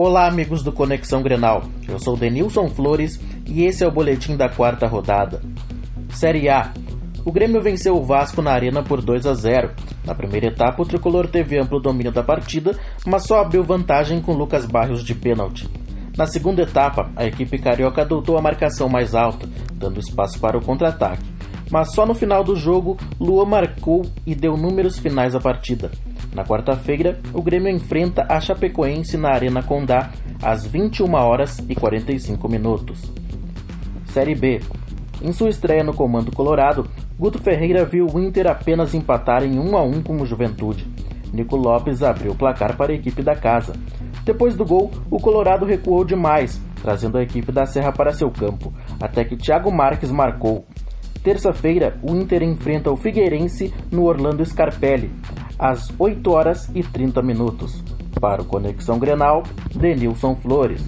Olá, amigos do Conexão Grenal. Eu sou Denilson Flores e esse é o boletim da quarta rodada. Série A. O Grêmio venceu o Vasco na Arena por 2 a 0. Na primeira etapa, o tricolor teve amplo domínio da partida, mas só abriu vantagem com Lucas Barrios de pênalti. Na segunda etapa, a equipe carioca adotou a marcação mais alta, dando espaço para o contra-ataque. Mas só no final do jogo, Lua marcou e deu números finais à partida. Na quarta-feira, o Grêmio enfrenta a Chapecoense na Arena Condá às 21 horas e 45 minutos. Série B. Em sua estreia no comando colorado, Guto Ferreira viu o Inter apenas empatar em 1 a 1 com o Juventude. Nico Lopes abriu o placar para a equipe da casa. Depois do gol, o Colorado recuou demais, trazendo a equipe da Serra para seu campo, até que Thiago Marques marcou. Terça-feira, o Inter enfrenta o Figueirense no Orlando Scarpelli às 8 horas e 30 minutos. Para o Conexão Grenal, Denilson Flores.